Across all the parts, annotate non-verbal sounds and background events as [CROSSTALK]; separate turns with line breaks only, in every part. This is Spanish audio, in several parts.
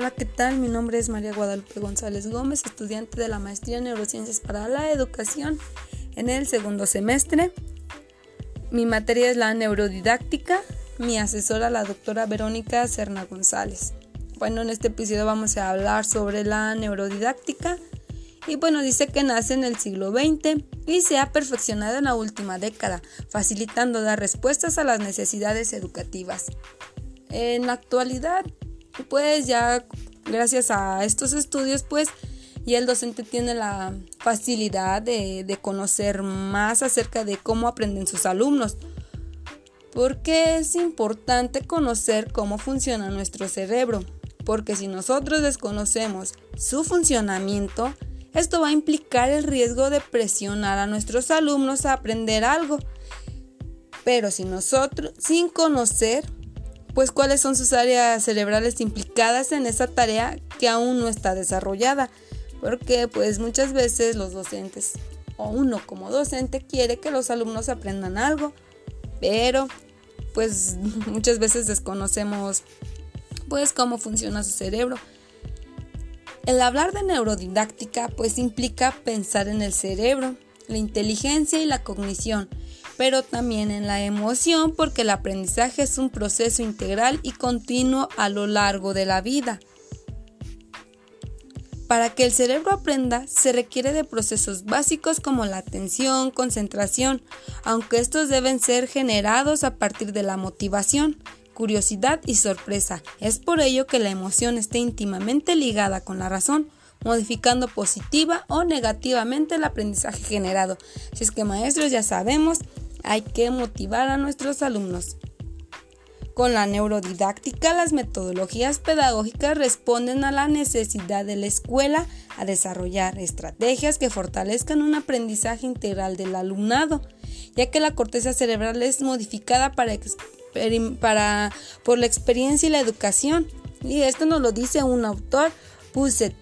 Hola, ¿qué tal? Mi nombre es María Guadalupe González Gómez, estudiante de la Maestría en Neurociencias para la Educación en el segundo semestre. Mi materia es la neurodidáctica, mi asesora la doctora Verónica Serna González. Bueno, en este episodio vamos a hablar sobre la neurodidáctica y bueno, dice que nace en el siglo XX y se ha perfeccionado en la última década, facilitando dar respuestas a las necesidades educativas. En la actualidad, pues ya gracias a estos estudios, pues y el docente tiene la facilidad de, de, conocer más acerca de cómo aprenden sus alumnos. Porque es importante conocer cómo funciona nuestro cerebro. Porque si nosotros desconocemos su funcionamiento, esto va a implicar el riesgo de presionar a nuestros alumnos a aprender algo. Pero si nosotros, sin conocer, pues cuáles son sus áreas cerebrales implicadas en esa tarea que aún no está desarrollada, porque pues muchas veces los docentes o uno como docente quiere que los alumnos aprendan algo, pero pues [LAUGHS] muchas veces desconocemos pues cómo funciona su cerebro. El hablar de neurodidáctica pues implica pensar en el cerebro, la inteligencia y la cognición, pero también en la emoción porque el aprendizaje es un proceso integral y continuo a lo largo de la vida. Para que el cerebro aprenda se requiere de procesos básicos como la atención, concentración, aunque estos deben ser generados a partir de la motivación, curiosidad y sorpresa. Es por ello que la emoción está íntimamente ligada con la razón, modificando positiva o negativamente el aprendizaje generado. Si es que maestros ya sabemos hay que motivar a nuestros alumnos. Con la neurodidáctica, las metodologías pedagógicas responden a la necesidad de la escuela a desarrollar estrategias que fortalezcan un aprendizaje integral del alumnado, ya que la corteza cerebral es modificada para, por la experiencia y la educación. Y esto nos lo dice un autor, Pusset,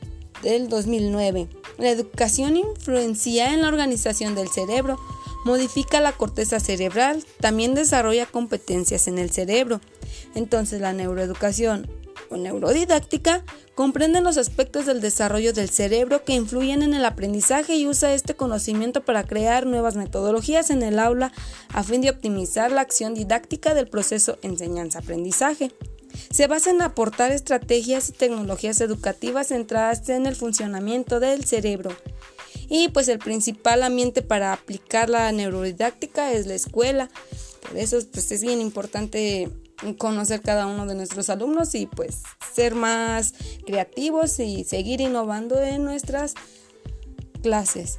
del 2009. La educación influencia en la organización del cerebro, modifica la corteza cerebral, también desarrolla competencias en el cerebro. Entonces la neuroeducación o neurodidáctica comprende los aspectos del desarrollo del cerebro que influyen en el aprendizaje y usa este conocimiento para crear nuevas metodologías en el aula a fin de optimizar la acción didáctica del proceso enseñanza-aprendizaje. Se basa en aportar estrategias y tecnologías educativas centradas en el funcionamiento del cerebro y pues el principal ambiente para aplicar la neurodidáctica es la escuela. Por eso pues es bien importante conocer cada uno de nuestros alumnos y pues ser más creativos y seguir innovando en nuestras clases.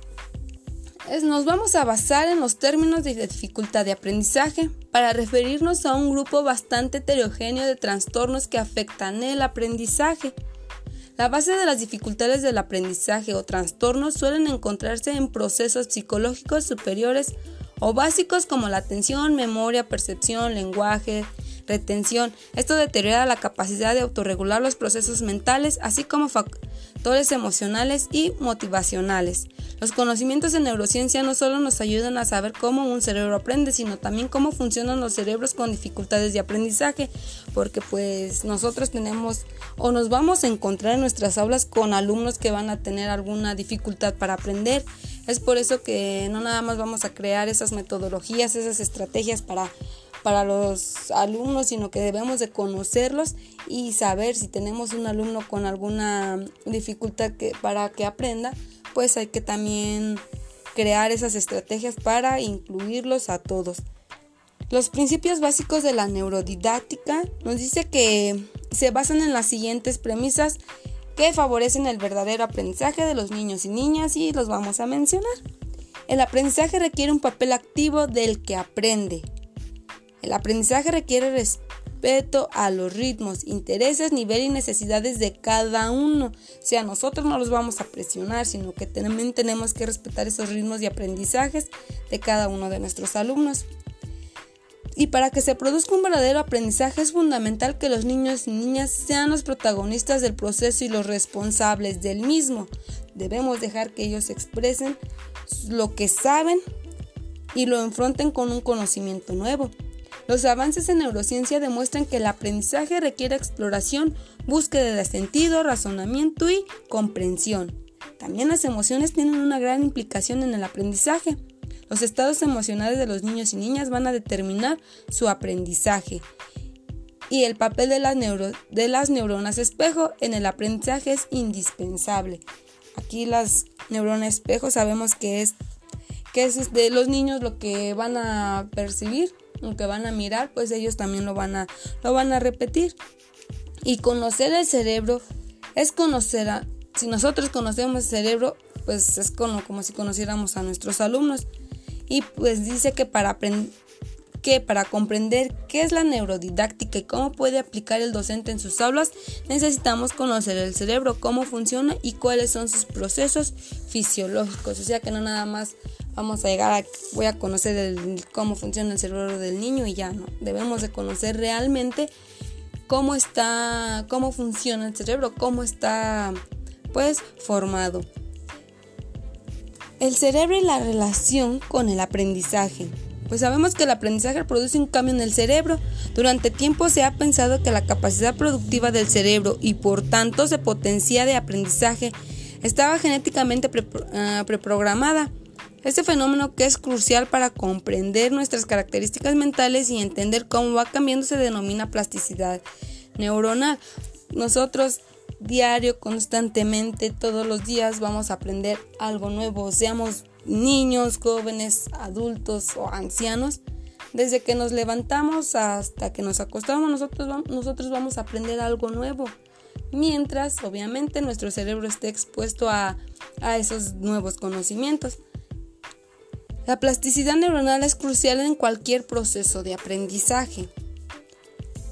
nos vamos a basar en los términos de dificultad de aprendizaje para referirnos a un grupo bastante heterogéneo de trastornos que afectan el aprendizaje. La base de las dificultades del aprendizaje o trastornos suelen encontrarse en procesos psicológicos superiores o básicos como la atención, memoria, percepción, lenguaje, retención. Esto deteriora la capacidad de autorregular los procesos mentales, así como factores emocionales y motivacionales. Los conocimientos de neurociencia no solo nos ayudan a saber cómo un cerebro aprende, sino también cómo funcionan los cerebros con dificultades de aprendizaje, porque pues nosotros tenemos o nos vamos a encontrar en nuestras aulas con alumnos que van a tener alguna dificultad para aprender. Es por eso que no nada más vamos a crear esas metodologías, esas estrategias para para los alumnos, sino que debemos de conocerlos y saber si tenemos un alumno con alguna dificultad que, para que aprenda, pues hay que también crear esas estrategias para incluirlos a todos. Los principios básicos de la neurodidáctica nos dice que se basan en las siguientes premisas que favorecen el verdadero aprendizaje de los niños y niñas y los vamos a mencionar. El aprendizaje requiere un papel activo del que aprende. El aprendizaje requiere respeto a los ritmos, intereses, nivel y necesidades de cada uno. O sea, nosotros no los vamos a presionar, sino que también tenemos que respetar esos ritmos y aprendizajes de cada uno de nuestros alumnos. Y para que se produzca un verdadero aprendizaje es fundamental que los niños y niñas sean los protagonistas del proceso y los responsables del mismo. Debemos dejar que ellos expresen lo que saben y lo enfrenten con un conocimiento nuevo. Los avances en neurociencia demuestran que el aprendizaje requiere exploración, búsqueda de sentido, razonamiento y comprensión. También las emociones tienen una gran implicación en el aprendizaje. Los estados emocionales de los niños y niñas van a determinar su aprendizaje. Y el papel de las, neuronas espejo en el aprendizaje es indispensable. Aquí las neuronas espejo sabemos que es que es de los niños lo que van a percibir, lo que van a mirar, pues ellos también lo van a, lo van a repetir. Y conocer el cerebro es conocer a, si nosotros conocemos el cerebro, pues es como, si conociéramos a nuestros alumnos. Y pues dice que para que para comprender qué es la neurodidáctica y cómo puede aplicar el docente en sus aulas, necesitamos conocer el cerebro, cómo funciona y cuáles son sus procesos fisiológicos. O sea que no nada más vamos a llegar a voy a conocer cómo funciona el cerebro del niño y ya no. Debemos de conocer realmente cómo está, cómo funciona el cerebro, cómo está pues formado. El cerebro y la relación con el aprendizaje. Pues sabemos que el aprendizaje produce un cambio en el cerebro. Durante tiempo se ha pensado que la capacidad productiva del cerebro y por tanto su potencia de aprendizaje estaba genéticamente ah, preprogramada. Este fenómeno que es crucial para comprender nuestras características mentales y entender cómo va cambiando se denomina plasticidad neuronal. Nosotros diario, constantemente, todos los días vamos a aprender algo nuevo, seamos niños, jóvenes, adultos o ancianos. Desde que nos levantamos hasta que nos acostamos, nosotros, nosotros vamos a aprender algo nuevo. Mientras, obviamente, nuestro cerebro esté expuesto a, a esos nuevos conocimientos. La plasticidad neuronal es crucial en cualquier proceso de aprendizaje.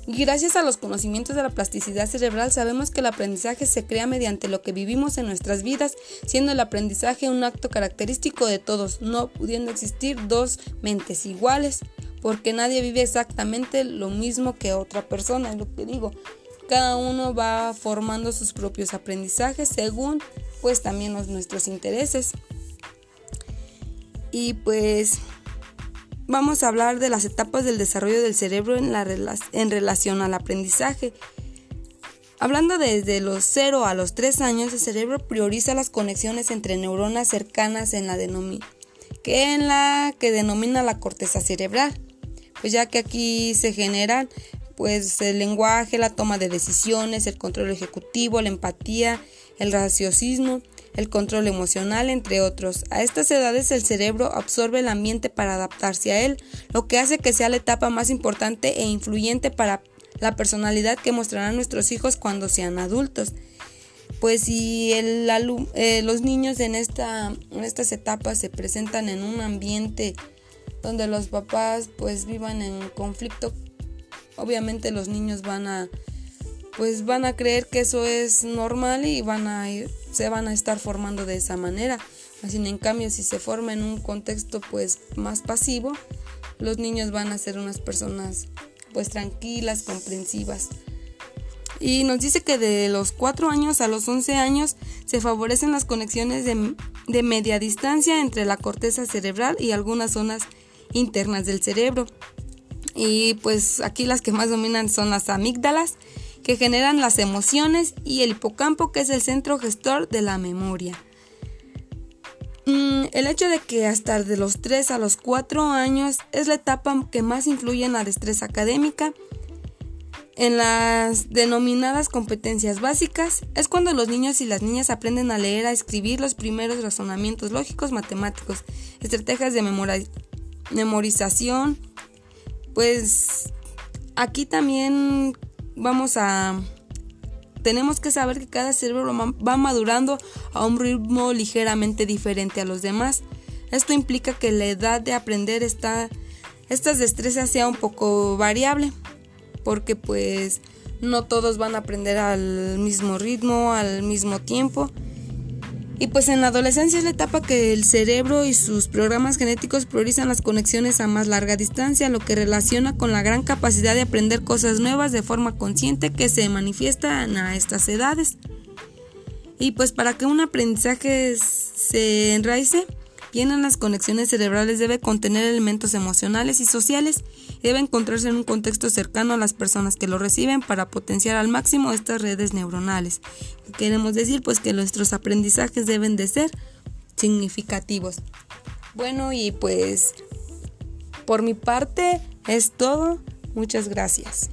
Y gracias a los conocimientos de la plasticidad cerebral sabemos que el aprendizaje se crea mediante lo que vivimos en nuestras vidas, siendo el aprendizaje un acto característico de todos, no pudiendo existir dos mentes iguales, porque nadie vive exactamente lo mismo que otra persona, es lo que digo. Cada uno va formando sus propios aprendizajes según pues también los, nuestros intereses. Y pues vamos a hablar de las etapas del desarrollo del cerebro en, la en relación al aprendizaje. Hablando desde los 0 a los 3 años, el cerebro prioriza las conexiones entre neuronas cercanas en la que en la que denomina la corteza cerebral, pues ya que aquí se generan pues el lenguaje, la toma de decisiones, el control ejecutivo, la empatía, el raciocismo, el control emocional, entre otros. A estas edades el cerebro absorbe el ambiente para adaptarse a él, lo que hace que sea la etapa más importante e influyente para la personalidad que mostrarán nuestros hijos cuando sean adultos. Pues si el, eh, los niños en, esta, en estas etapas se presentan en un ambiente donde los papás pues vivan en conflicto, obviamente los niños van a pues van a creer que eso es normal y van a ir, se van a estar formando de esa manera. Así en cambio, si se forma en un contexto pues más pasivo, los niños van a ser unas personas pues tranquilas, comprensivas. Y nos dice que de los 4 años a los 11 años se favorecen las conexiones de, de media distancia entre la corteza cerebral y algunas zonas internas del cerebro. Y pues aquí las que más dominan son las amígdalas que generan las emociones y el hipocampo que es el centro gestor de la memoria. Mm, el hecho de que hasta de los 3 a los 4 años es la etapa que más influye en la destreza académica. En las denominadas competencias básicas es cuando los niños y las niñas aprenden a leer, a escribir los primeros razonamientos lógicos, matemáticos, estrategias de memorización. Pues aquí también vamos a tenemos que saber que cada cerebro va madurando a un ritmo ligeramente diferente a los demás. Esto implica que la edad de aprender está, estas destrezas sea un poco variable, porque pues no todos van a aprender al mismo ritmo, al mismo tiempo. Y pues en la adolescencia es la etapa que el cerebro y sus programas genéticos priorizan las conexiones a más larga distancia, lo que relaciona con la gran capacidad de aprender cosas nuevas de forma consciente que se manifiesta a estas edades. Y pues para que un aprendizaje se enraice, bien en las conexiones cerebrales debe contener elementos emocionales y sociales debe encontrarse en un contexto cercano a las personas que lo reciben para potenciar al máximo estas redes neuronales. Queremos decir pues que nuestros aprendizajes deben de ser significativos. Bueno, y pues por mi parte es todo. Muchas gracias.